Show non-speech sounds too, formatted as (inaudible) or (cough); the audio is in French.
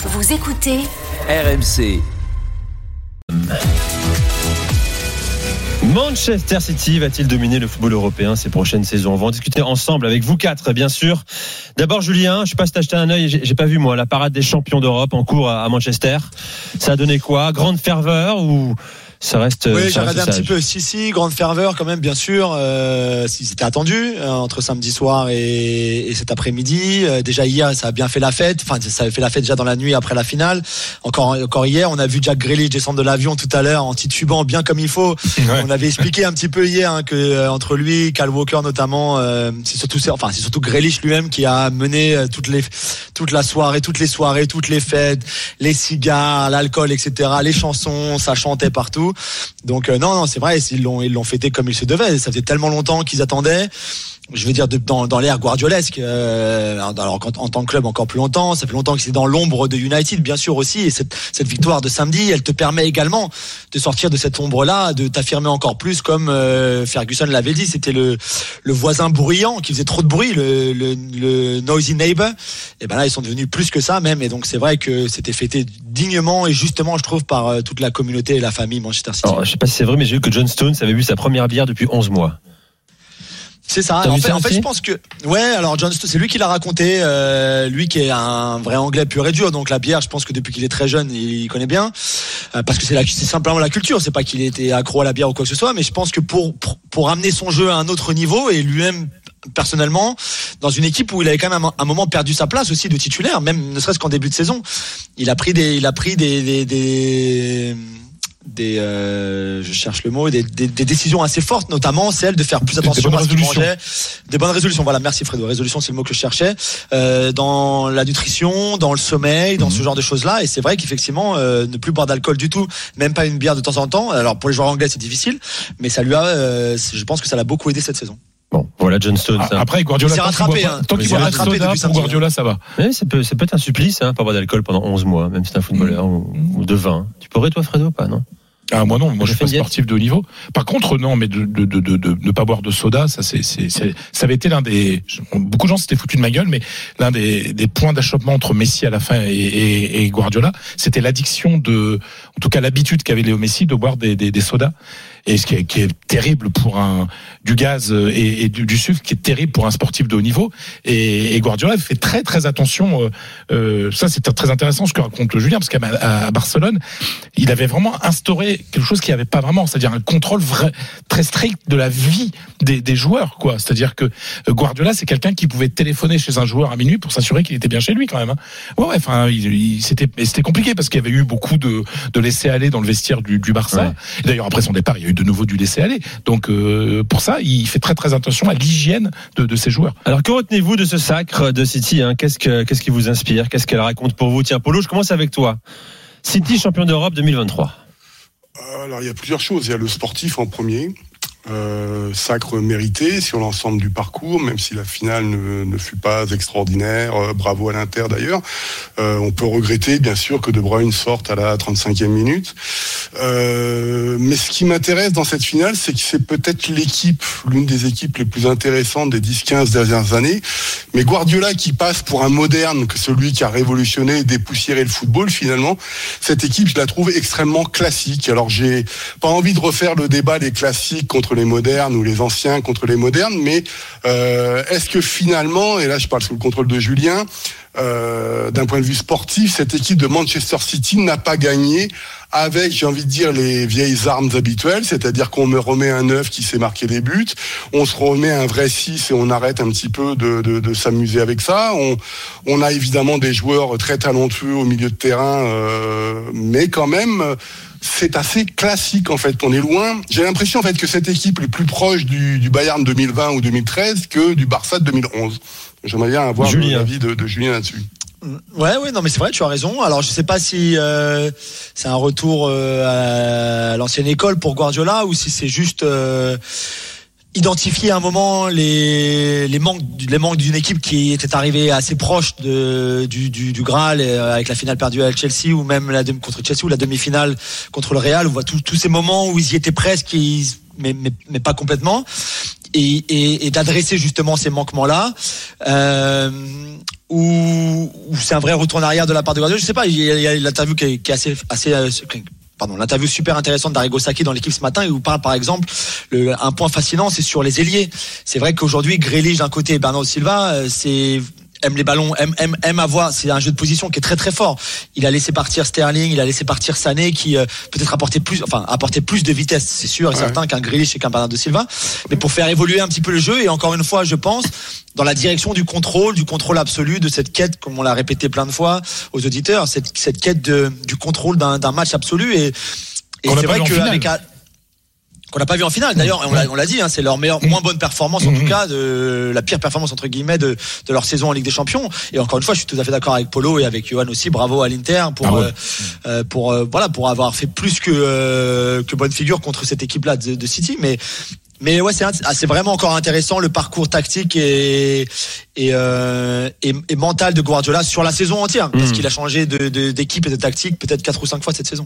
Vous écoutez RMC. Manchester City va-t-il dominer le football européen ces prochaines saisons? On va en discuter ensemble avec vous quatre, bien sûr. D'abord, Julien, je sais pas si t'as acheté un œil, j'ai pas vu moi la parade des champions d'Europe en cours à à Manchester. Ça a donné quoi? Grande ferveur ou ça reste Oui, j'ai regardé un petit peu. Si, si, grande ferveur quand même, bien sûr. Euh, si c'était attendu euh, entre samedi soir et, et cet après-midi. Euh, déjà hier, ça a bien fait la fête. Enfin, ça a fait la fête déjà dans la nuit après la finale. Encore, encore hier, on a vu Jack Grealish descendre de l'avion tout à l'heure en titubant bien comme il faut. (laughs) On avait expliqué un petit peu hier hein, que euh, entre lui, Cal Walker notamment, euh, c'est surtout, enfin, c'est surtout Grealish lui-même qui a mené euh, toutes les, toute la soirée, toutes les soirées, toutes les fêtes, les cigares, l'alcool, etc., les chansons, ça chantait partout. Donc euh, non, non, c'est vrai, ils l'ont, fêté comme il se devait. Ça faisait tellement longtemps qu'ils attendaient. Je veux dire de- dans, dans l'ère guardiolesque. Euh, alors en, en tant que club encore plus longtemps. Ça fait longtemps que c'est dans l'ombre de United, bien sûr aussi. Et cette, cette victoire de samedi, elle te permet également de sortir de cette ombre-là, de t'affirmer encore plus, comme euh, Ferguson l'avait dit. C'était le, le voisin bruyant qui faisait trop de bruit, le, le, le noisy neighbor. Et ben là, ils sont devenus plus que ça même. Et donc c'est vrai que c'était fêté dignement et justement, je trouve, par euh, toute la communauté et la famille Manchester City. Alors, je sais pas si c'est vrai, mais j'ai vu que John Stones avait bu sa première bière depuis 11 mois. C'est ça. En fait, en je pense que ouais. Alors John c'est lui qui l'a raconté. euh, lui qui est un vrai anglais pur et dur. Donc la bière, je pense que depuis qu'il est très jeune, il connaît bien. Euh, parce que c'est simplement la culture. C'est pas qu'il était accro à la bière ou quoi que ce soit. Mais je pense que pour pour, pour amener son jeu à un autre niveau et lui-même personnellement dans une équipe où il avait quand même un, un moment perdu sa place aussi de titulaire, même ne serait-ce qu'en début de saison. Il a pris des il a pris des des, des des, euh, je cherche le mot, des, des, des décisions assez fortes, notamment celle de faire plus Des- des attention bonnes à ce mangeait, des bonnes résolutions. Voilà, merci Fredo. Résolution, c'est le mot que je cherchais. Euh, dans la nutrition, dans le sommeil, dans Mhm. ce genre de choses-là. Et c'est vrai qu'effectivement, euh, ne plus boire d'alcool du tout, même pas une bière de temps en temps. Alors pour les joueurs anglais, c'est difficile, mais ça lui a, euh, c'est- je pense que ça l'a beaucoup aidé cette saison. Bon, voilà John Stones. Ah. Après, Guardiola, tant qu'il rattrapé, boit hein. tant Il qu'il s'est boit rattrapé soda, pour Guardiola, ça va. Ouais, ça peut, ça peut être un supplice, hein, pas boire d'alcool pendant 11 mois, même si t'es un footballeur ou, ou de vin. Tu pourrais toi, Fredo, pas non? Ah, moi non, moi je suis pas sportif de haut niveau. Par contre, non, mais de, de, de, de, de ne pas boire de soda, ça c'est, c'est, c'est- ça avait été l'un des, beaucoup de gens s'étaient foutus de ma gueule, mais l'un des, des points d'achoppement entre Messi à la fin et, et, et Guardiola, c'était l'addiction de, en tout cas l'habitude qu'avait Léo Messi de boire des, des, des sodas. Et ce qui est, qui est terrible pour un du gaz et, et du, du sucre, qui est terrible pour un sportif de haut niveau. Et, et Guardiola fait très très attention. euh, euh, ça, c'est très intéressant ce que raconte Julien, parce qu'à à Barcelone, il avait vraiment instauré quelque chose qu'il n'y avait pas vraiment, c'est-à-dire un contrôle vrai, très strict de la vie des, des joueurs, quoi. C'est-à-dire que euh, Guardiola, c'est quelqu'un qui pouvait téléphoner chez un joueur à minuit pour s'assurer qu'il était bien chez lui, quand même. hein. Ouais, ouais. Enfin, il, il- c'était, compliqué parce qu'il y avait eu beaucoup de, de laisser aller dans le vestiaire du, du Barça. Ouais. D'ailleurs, après son départ, il y a eu de nouveau du laisser aller. Donc, euh, pour ça, il fait très très attention à l'hygiène de, de ses joueurs. Alors que retenez-vous de ce sacre de City hein? Qu'est-ce que qu'est-ce qui vous inspire? Qu'est-ce qu'elle raconte pour vous? Tiens, Polo, je commence avec toi. City champion d'Europe 2023. Euh, Alors, il y a plusieurs choses. Il y a le sportif en premier. Euh, sacre mérité sur l'ensemble du parcours, même si la finale ne, fut pas extraordinaire. Euh, bravo à l'Inter d'ailleurs. Euh, on peut regretter bien sûr que De Bruyne sorte à la 35e minute. Mais ce qui m'intéresse dans cette finale, c'est que c'est peut-être l'équipe, l'une des équipes les plus intéressantes des 10-15 dernières années. Mais Guardiola qui passe pour un moderne, que celui qui a révolutionné et dépoussiéré le football finalement, cette équipe, je la trouve extrêmement classique. Alors j'ai pas envie de refaire le débat des classiques contre modernes ou les anciens contre les modernes, mais euh, est-ce que finalement, et là je parle sous le contrôle de Julien, euh, d'un point de vue sportif, cette équipe de Manchester City n'a pas gagné avec, j'ai envie de dire, les vieilles armes habituelles, c'est-à-dire qu'on me remet un 9 qui sait marquer des buts, on se remet un vrai 6 et on arrête un petit peu de, s'amuser avec ça. On, on a évidemment des joueurs très talentueux au milieu de terrain, euh, mais quand même, c'est assez classique en fait. On est loin. J'ai l'impression en fait que cette équipe est plus proche du, du Bayern 2020 ou 2013 que du Barça de 2011. J'aimerais bien avoir l'avis de, de Julien là-dessus. Ouais, ouais, non, mais c'est vrai, tu as raison. Alors, je sais pas si euh, c'est un retour euh, à l'ancienne école pour Guardiola ou si c'est juste euh, identifier à un moment les, les manques, les manques d'une équipe qui était arrivée assez proche de, du, du, du Graal euh, avec la finale perdue à Chelsea ou même la contre Chelsea ou la demi-finale contre le Real. On voit tous ces moments où ils y étaient presque, mais, mais, mais pas complètement. Et, et, et d'adresser justement ces manquements-là. Euh, ou c'est un vrai retour en arrière de la part de Guardiola Je sais pas. Il y a, l'interview qui qui est assez, assez, euh, pardon, l'interview super intéressante d'Arrigo Sacchi dans l'équipe ce matin, il vous parle par exemple le, un point fascinant, c'est sur les ailiers. C'est vrai qu'aujourd'hui, Grealish d'un côté et Bernardo Silva, euh, c'est aime les ballons, aime, aime, aime avoir. C'est un jeu de position qui est très très fort. Il a laissé partir Sterling, il a laissé partir Sané, qui euh, peut-être apportait plus, enfin apportait plus de vitesse, c'est sûr et Ouais. certain qu'un Grealish et qu'un Bernardo Silva. Mais pour faire évoluer un petit peu le jeu et encore une fois, je pense dans la direction du contrôle, du contrôle absolu de cette quête, comme on l'a répété plein de fois aux auditeurs, cette, cette quête de, du contrôle d'un d'un match absolu et, et c'est vrai qu'avec qu'on n'a pas vu en finale. D'ailleurs, on l'a- on l'a dit, hein, c'est leur meilleure, moins bonne performance en Mhm. tout cas, de la pire performance entre guillemets de, de leur saison en Ligue des Champions. Et encore une fois, je suis tout à fait d'accord avec Polo et avec Johan aussi. Bravo à l'Inter pour Ah ouais. euh, euh, pour euh, voilà pour avoir fait plus que euh, que bonne figure contre cette équipe-là de, de City. Mais mais ouais, c'est ah, c'est vraiment encore intéressant le parcours tactique et et, euh, et, et mental de Guardiola sur la saison entière, parce Mhm. qu'il a changé de- de- d'équipe et de tactique peut-être quatre ou cinq fois cette saison.